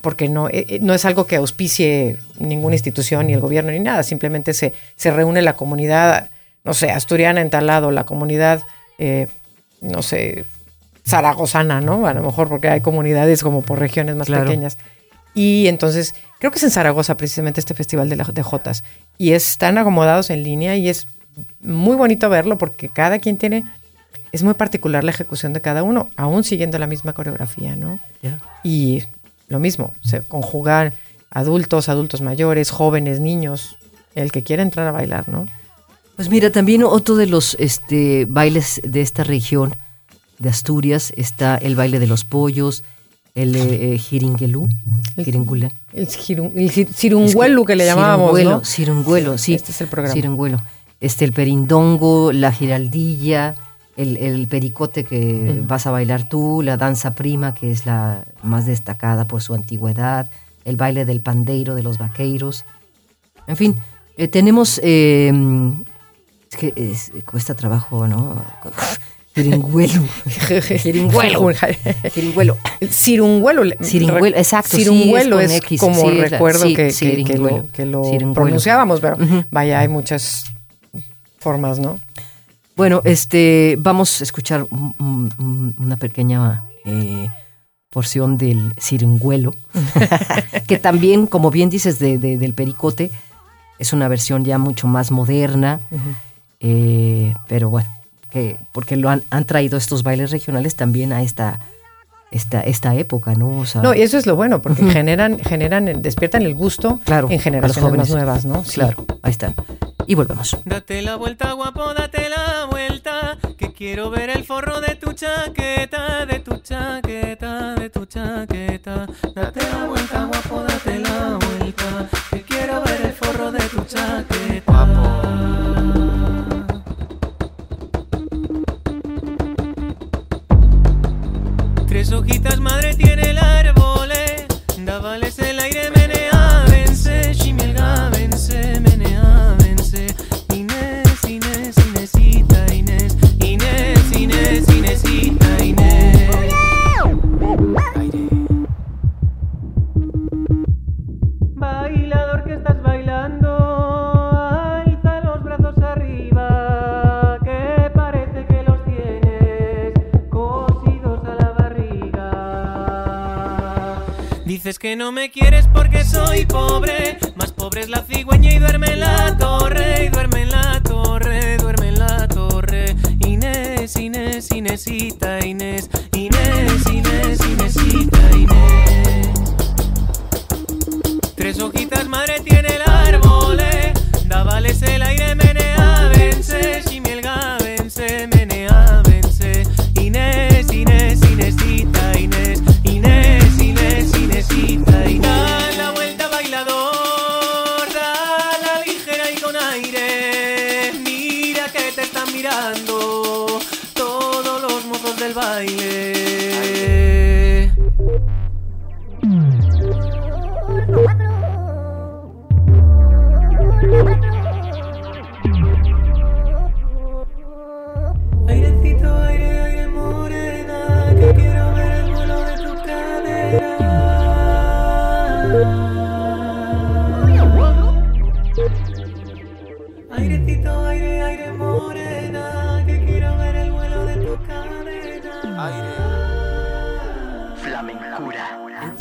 Porque no, eh, eh, no es algo que auspicie ninguna institución, ni el gobierno, ni nada. Simplemente se, se reúne la comunidad, no sé, asturiana en tal lado, la comunidad, eh, no sé, zaragozana, ¿no? A lo mejor porque hay comunidades como por regiones más pequeñas. Y entonces, creo que es en Zaragoza precisamente este festival de, de Jotas. Y están acomodados en línea y es muy bonito verlo porque cada quien tiene, es muy particular la ejecución de cada uno, aún siguiendo la misma coreografía, ¿no? Y lo mismo, se conjugar adultos, adultos mayores, jóvenes, niños, el que quiera entrar a bailar, ¿no? Pues mira, también otro de los este, bailes de esta región de Asturias está el baile de los pollos, el eh, jiringuelú, el, jiringula. El, cirunguelo que le llamábamos, ¿no? Cirunguelo, sí. Este es el programa. Cirunguelo. Este, el perindongo, la giraldilla, el, pericote que vas a bailar tú, la danza prima, que es la más destacada por su antigüedad, el baile del pandeiro de los vaqueiros. En fin, eh, tenemos... Eh, es que cuesta trabajo, ¿no? Cirunguelo. Cirunguelo. Cirunguelo. Cirunguelo. Cirunguelo, exacto. Cirunguelo es, como recuerdo que, lo, pronunciábamos, pero vaya, hay muchas formas, ¿no? Bueno, este, vamos a escuchar una pequeña eh, porción del cirunguelo, que también, como bien dices, de, del pericote, es una versión ya mucho más moderna, eh, pero bueno porque lo han, han traído estos bailes regionales también a esta, esta, esta época, ¿no? no, y eso es lo bueno, porque generan, generan, despiertan el gusto claro, en generaciones más nuevas, ¿no? Claro, ahí están. Y volvemos. Date la vuelta, guapo, date la vuelta, que quiero ver el forro de tu chaqueta, de tu chaqueta, de tu chaqueta. Date la vuelta, guapo, date la vuelta, que quiero ver el forro de tu chaqueta. Tres hojitas madre tiene el no me quieres porque soy pobre. Más pobre es la cigüeña y duerme en la torre. Y duerme en la torre, duerme en la torre. Inés, Inés, Inésita.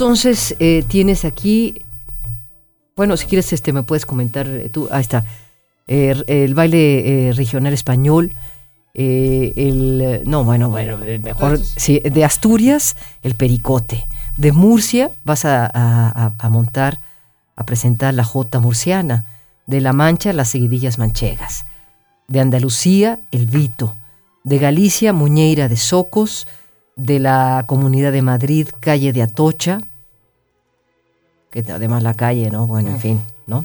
Entonces, eh, tienes aquí, bueno, si quieres, este, me puedes comentar eh, tú, ahí está, Eh, el baile eh, regional español, el, no, bueno, bueno, el mejor, sí, de Asturias, el pericote, de Murcia vas a- a montar, a presentar la jota murciana, de La Mancha, las seguidillas manchegas, de Andalucía, el Vito, de Galicia, Muñeira de Socos, de la Comunidad de Madrid, calle de Atocha, que además la calle, ¿no? Bueno, en fin, ¿no?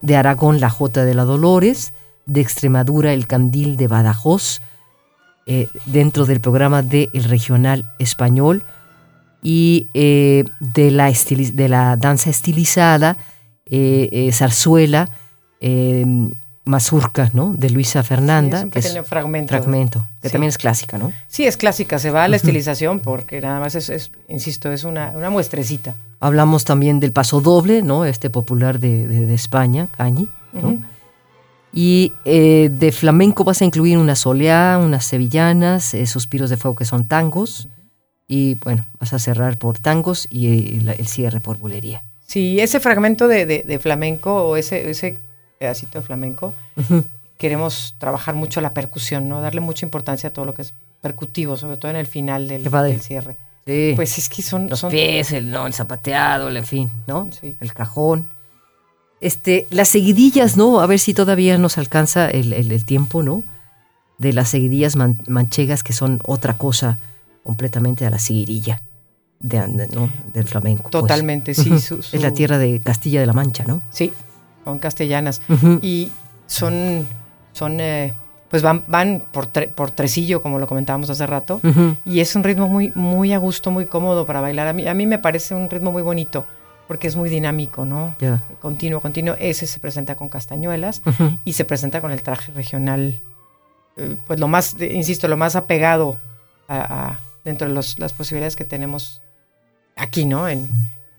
De Aragón, la Jota de la Dolores, de Extremadura, el Candil de Badajoz, eh, dentro del programa de El Regional Español, y eh, de, la de la danza estilizada, eh, zarzuela, eh, mazurca, ¿no? De Luisa Fernanda, Sí, es un que es pequeño fragmento. fragmento, que Sí. también es clásica, ¿no? Sí, es clásica, se va a la estilización porque nada más es, es, insisto, es una, una muestrecita. Hablamos también del paso doble, ¿no? Este popular de, de- de España, Cañi, ¿no? Y eh, de flamenco vas a incluir una soleá, unas sevillanas, eh, suspiros de fuego que son tangos. Y bueno, vas a cerrar por tangos y eh, la- el cierre por bulería. Sí, ese fragmento de, de- de flamenco o ese, ese pedacito de flamenco, queremos trabajar mucho la percusión, ¿no? Darle mucha importancia a todo lo que es percutivo, sobre todo en el final del, del cierre. Sí. Pues es que son... los son pies, el, no, el zapateado, el en fin, ¿no? Sí. El cajón. Este, las seguidillas, ¿no? A ver si todavía nos alcanza el, el- el tiempo, ¿no? De las seguidillas man- manchegas que son otra cosa completamente a la seguirilla de, ¿no? del flamenco. pues. Totalmente, sí. Su- Es la tierra de Castilla de la Mancha, ¿no? Sí, son castellanas. Y son, son eh, pues van, van por, tre- por tresillo, como lo comentábamos hace rato. Y es un ritmo muy, muy a gusto, muy cómodo para bailar. A mí, a mí me parece un ritmo muy bonito, porque es muy dinámico, ¿no? Ya. Continuo, continuo. Ese se presenta con castañuelas y se presenta con el traje regional, eh, pues lo más, eh, insisto, lo más apegado a, a- dentro de los- las posibilidades que tenemos aquí, ¿no? En,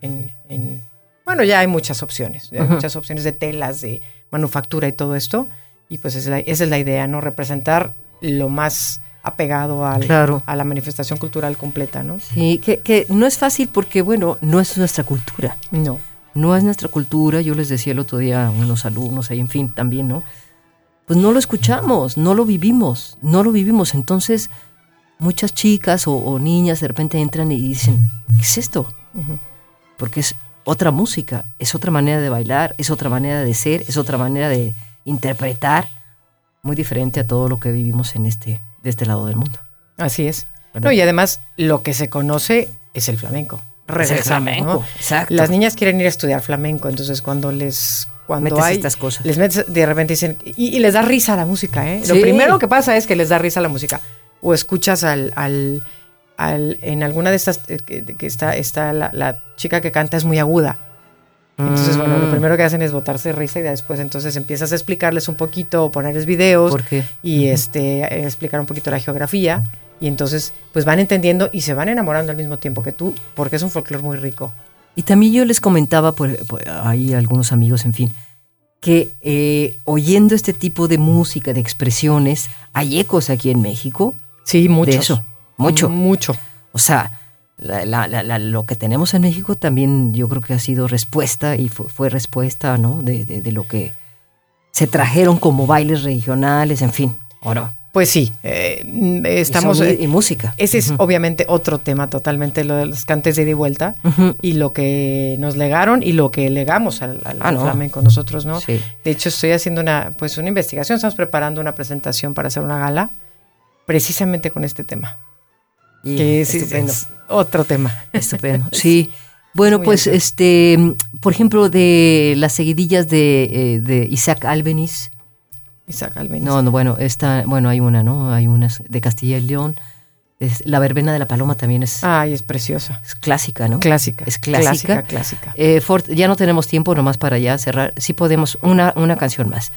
en- en- bueno, ya hay muchas opciones, ya hay muchas opciones de telas, de manufactura y todo esto. Y pues esa es la, esa es la idea, ¿no? Representar lo más apegado al- Claro. a la manifestación cultural completa, ¿no? Sí, que, que no es fácil porque, bueno, no es nuestra cultura. No. No es nuestra cultura. Yo les decía el otro día a unos alumnos ahí, en fin, también, ¿no? Pues no lo escuchamos, no lo vivimos, no lo vivimos. Entonces, muchas chicas o, o niñas de repente entran y dicen, ¿qué es esto? Ujú. Porque es otra música, es otra manera de bailar, es otra manera de ser, es otra manera de interpretar, muy diferente a todo lo que vivimos en este, de este lado del mundo. Así es. ¿verdad? No, y además lo que se conoce es el flamenco. Es el Regresamos, flamenco, ¿no? exacto. Las niñas quieren ir a estudiar flamenco, entonces cuando les cuando Metes hay estas cosas. les metes de repente dicen y, y les da risa la música, ¿eh? Lo primero que pasa es que les da risa la música o escuchas al, al, al- en alguna de estas eh, que, que está está la, la chica que canta es muy aguda. Entonces, bueno, lo Mm. primero que hacen es botarse de risa y después entonces empiezas a explicarles un poquito, ponerles videos ¿Por qué? y este explicar un poquito la geografía y entonces pues van entendiendo y se van enamorando al mismo tiempo que tú porque es un folclore muy rico. Y también yo les comentaba por, por ahí algunos amigos, en fin, que eh, oyendo este tipo de música, de expresiones, hay ecos aquí en México Sí, mucho. de eso, mucho. Mucho. O sea, la- la- la- la- lo que tenemos en México también yo creo que ha sido respuesta y fue, fue respuesta, ¿no? De, de- de lo que se trajeron como bailes regionales, en fin. ¿o no? Pues sí, eh, Y estamos... eh, y música. ese es obviamente otro tema totalmente, lo de los cantes de ida y vuelta y lo que nos legaron y lo que legamos al, al Ah, no. flamenco nosotros, ¿no? Sí. De hecho, estoy haciendo una, pues una investigación, estamos preparando una presentación para hacer una gala precisamente con este tema, Y que es, es- estupendo. es otro tema. Estupendo, sí. Bueno, Muy pues este, por ejemplo, de las seguidillas de, eh, de Isaac Albeniz, Isaac Albeniz. No, no, bueno, esta, bueno, hay una, ¿no? Hay unas de Castilla y León. Es- la verbena de la paloma también es, Ay, es preciosa. es clásica, ¿no? Clásica. Es clásica. Clásica, clásica. Eh, Ford, ya no tenemos tiempo nomás para ya cerrar. Sí podemos, una, una canción más.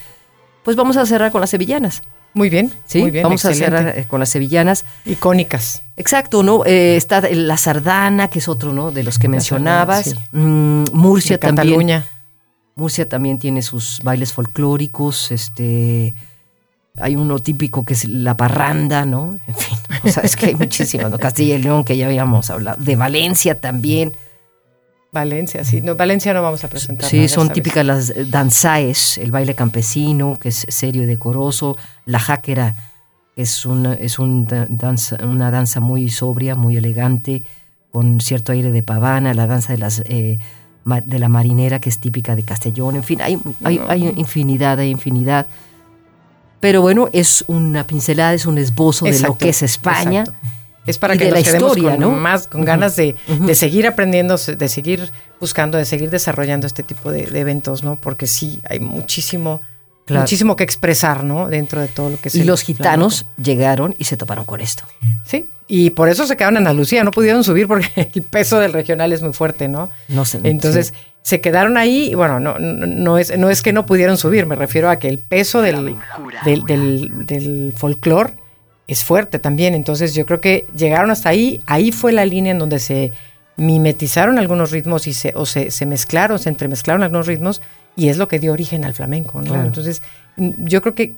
Pues vamos a cerrar con las sevillanas, Muy bien, ¿sí? muy bien. vamos excelente. a cerrar eh, con las sevillanas. Icónicas. Exacto, ¿no? Eh, está la sardana, que es otro, ¿no? De los que La mencionabas. sardana, Mm, Murcia De también. Cataluña. Murcia también tiene sus bailes folclóricos, este hay uno típico que es la parranda, ¿no? En fin, o sea, es que hay muchísimas, ¿no? Castilla y León, que ya habíamos hablado, de Valencia también. Valencia, sí. No, Valencia no vamos a presentar. Sí, nada son vez. típicas las eh, danzaes, el baile campesino, que es serio y decoroso, la jáquera, que es una, es un danza, una danza muy sobria, muy elegante, con cierto aire de pavana, la danza de las eh, de la marinera, que es típica de Castellón, en fin, hay, hay, hay infinidad, hay infinidad. Pero bueno, es una pincelada, es un esbozo de lo que es España. exacto. Es para y que de nos la quedemos historia, con ¿no? más, con ganas de, de seguir aprendiendo, de seguir buscando, de seguir desarrollando este tipo de, de eventos, ¿no? Porque sí, hay muchísimo, Claro. muchísimo que expresar, ¿no? Dentro de todo lo que es Y el los gitanos flamenco. llegaron y se toparon con esto. Sí, y por eso se quedaron en Andalucía, no pudieron subir porque el peso del regional es muy fuerte, ¿no? No sé, Entonces, sí. se quedaron ahí, y bueno, no, no, no es, no es que no pudieron subir, me refiero a que el peso del, del, del, del folclore es fuerte también. Entonces, yo creo que llegaron hasta ahí, ahí fue la línea en donde se mimetizaron algunos ritmos y se, o se, se mezclaron, se entremezclaron algunos ritmos, y es lo que dio origen al flamenco, ¿no? Claro. Entonces, mm, yo creo que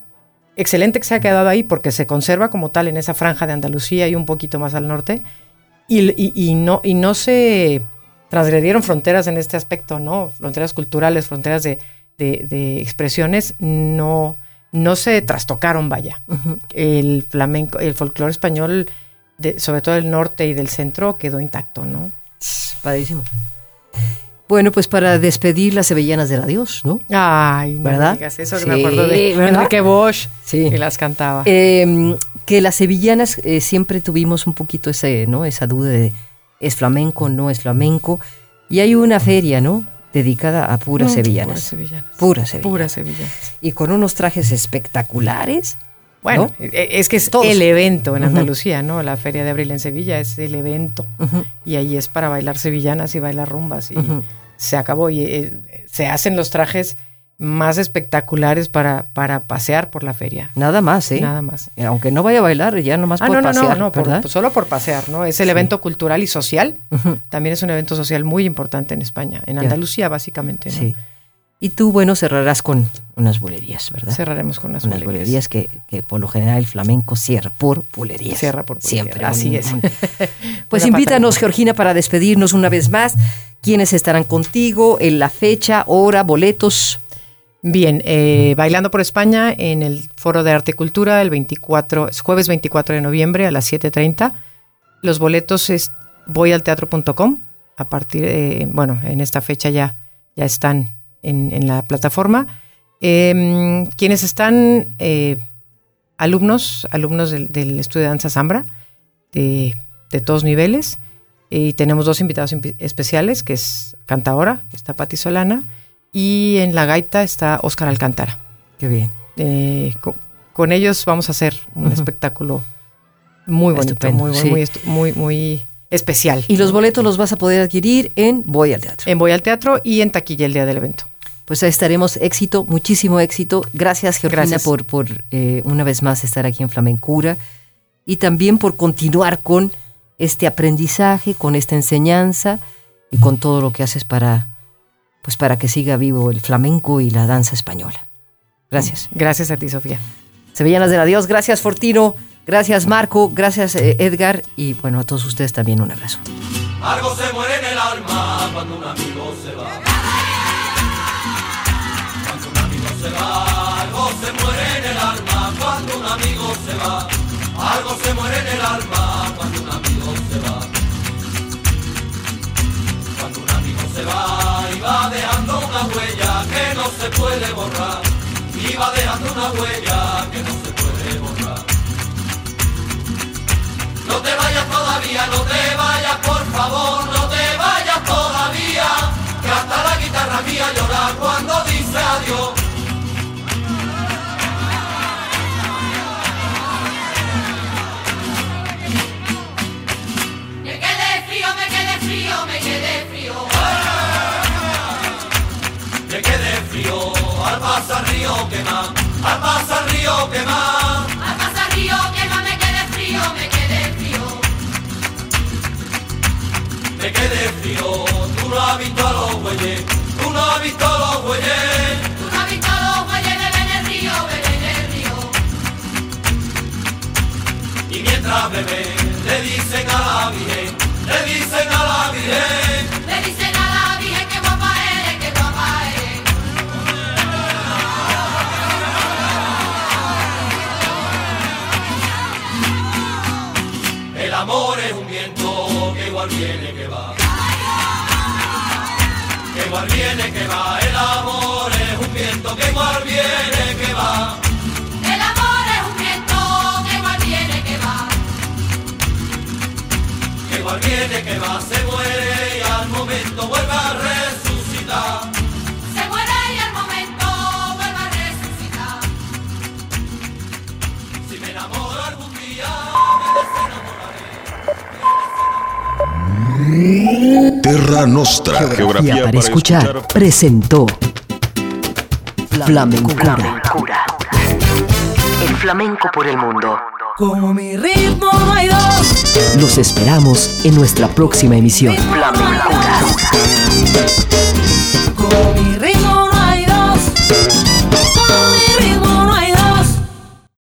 excelente que se ha quedado ahí porque se conserva como tal en esa franja de Andalucía y un poquito más al norte. Y, y- y no, y no se transgredieron fronteras en este aspecto, ¿no? Fronteras culturales, fronteras de, de- de expresiones, no, no se trastocaron, vaya. El flamenco, el folclore español, de- sobre todo del norte y del centro, quedó intacto, ¿no? Padrísimo. Bueno, pues para despedir las sevillanas del adiós, ¿no? Ay, no ¿Verdad? digas eso, que Sí, me acuerdo de ¿verdad? Enrique Bosch, Sí. que las cantaba. Eh, que las sevillanas eh, siempre tuvimos un poquito ese, ¿no? Esa duda de ¿es flamenco no es flamenco? Y hay una feria, ¿no? Dedicada a puras No, sevillanas. Puras sevillanas. Puras sevillanas. Puras sevillanas. Y con unos trajes espectaculares. Bueno, ¿no? e- es que es Todos. el evento en. Andalucía, ¿no? La Feria de Abril en Sevilla es el evento. Y ahí es para bailar sevillanas y bailar rumbas. Y se acabó. Y eh, se hacen los trajes más espectaculares para, para pasear por la feria. Nada más, ¿eh? Nada más. Aunque no vaya a bailar, ya nomás Ah, por no, no, pasear, no, por- ¿verdad? solo por pasear, ¿no? Es el evento cultural y social. También es un evento social muy importante en España, en. Andalucía básicamente. ¿no? Sí. Y tú, bueno, cerrarás con unas bulerías, ¿verdad? Cerraremos con unas unas bulerías. bulerías que, que por lo general el flamenco cierra por bulerías. Cierra por bulerías, Siempre. así un- es. un- Pues Una invítanos. Georgina, para despedirnos una vez más. ¿Quiénes estarán contigo? En la fecha, hora, boletos. Bien, eh, Bailando por España en el Foro de Arte y Cultura el 24, es jueves 24 de noviembre a las 7.30. Los boletos es voyalteatro.com. A partir, eh, bueno, en esta fecha ya, ya están en, en la plataforma. Eh, quienes están, eh, alumnos, alumnos del, del estudio de danza Zambra, de, de todos niveles. Y tenemos dos invitados especiales, que es Cantaora, que está Patti Solana, y en la gaita está Óscar Alcántara. Qué bien. Eh, co- con, ellos vamos a hacer un espectáculo muy bonito, Estupendo, muy, sí. muy, muy, muy especial. Y los boletos los vas a poder adquirir en Voy al Teatro. En Voy al Teatro y en Taquilla el día del evento. Pues ahí estaremos. Éxito, muchísimo éxito. Gracias, Georgina, Gracias. por, por eh, una vez más estar aquí en Flamencura y también por continuar con este aprendizaje, con esta enseñanza y con todo lo que haces para, pues para que siga vivo el flamenco y la danza española. Gracias. Gracias a ti, Sofía. Sevillanas del Adiós. Gracias, Fortino. Gracias, Marco. Gracias, eh, Edgar. Y bueno, a todos ustedes también un abrazo. Algo se muere en el alma cuando un amigo se va. Cuando un amigo se va, algo se muere en el alma cuando un amigo se va. Va dejando una huella que no se puede borrar. Y va dejando una huella que no se puede borrar. No te vayas todavía, no te vayas, por favor, no te vayas todavía. Que hasta la guitarra mía llora cuando dice adiós. Quemar. Al pasar río, quema, me quede frío, me quede frío. Me quede frío, tú no has visto a los bueyes, tú no has visto a los bueyes. Tú no has visto los bueyes, beben en el río, beben en el río. Y mientras beben, le dicen a la Virgen, le dicen igual viene que va. Que igual viene que va. El amor es un viento que igual viene que va. El amor es un viento que igual viene, que va. Que igual viene que va. Se Terra Nostra. Geografía para escuchar presentó Flamencura. El flamenco por el mundo. Como mi ritmo no hay dos. Los esperamos en nuestra próxima emisión. Como mi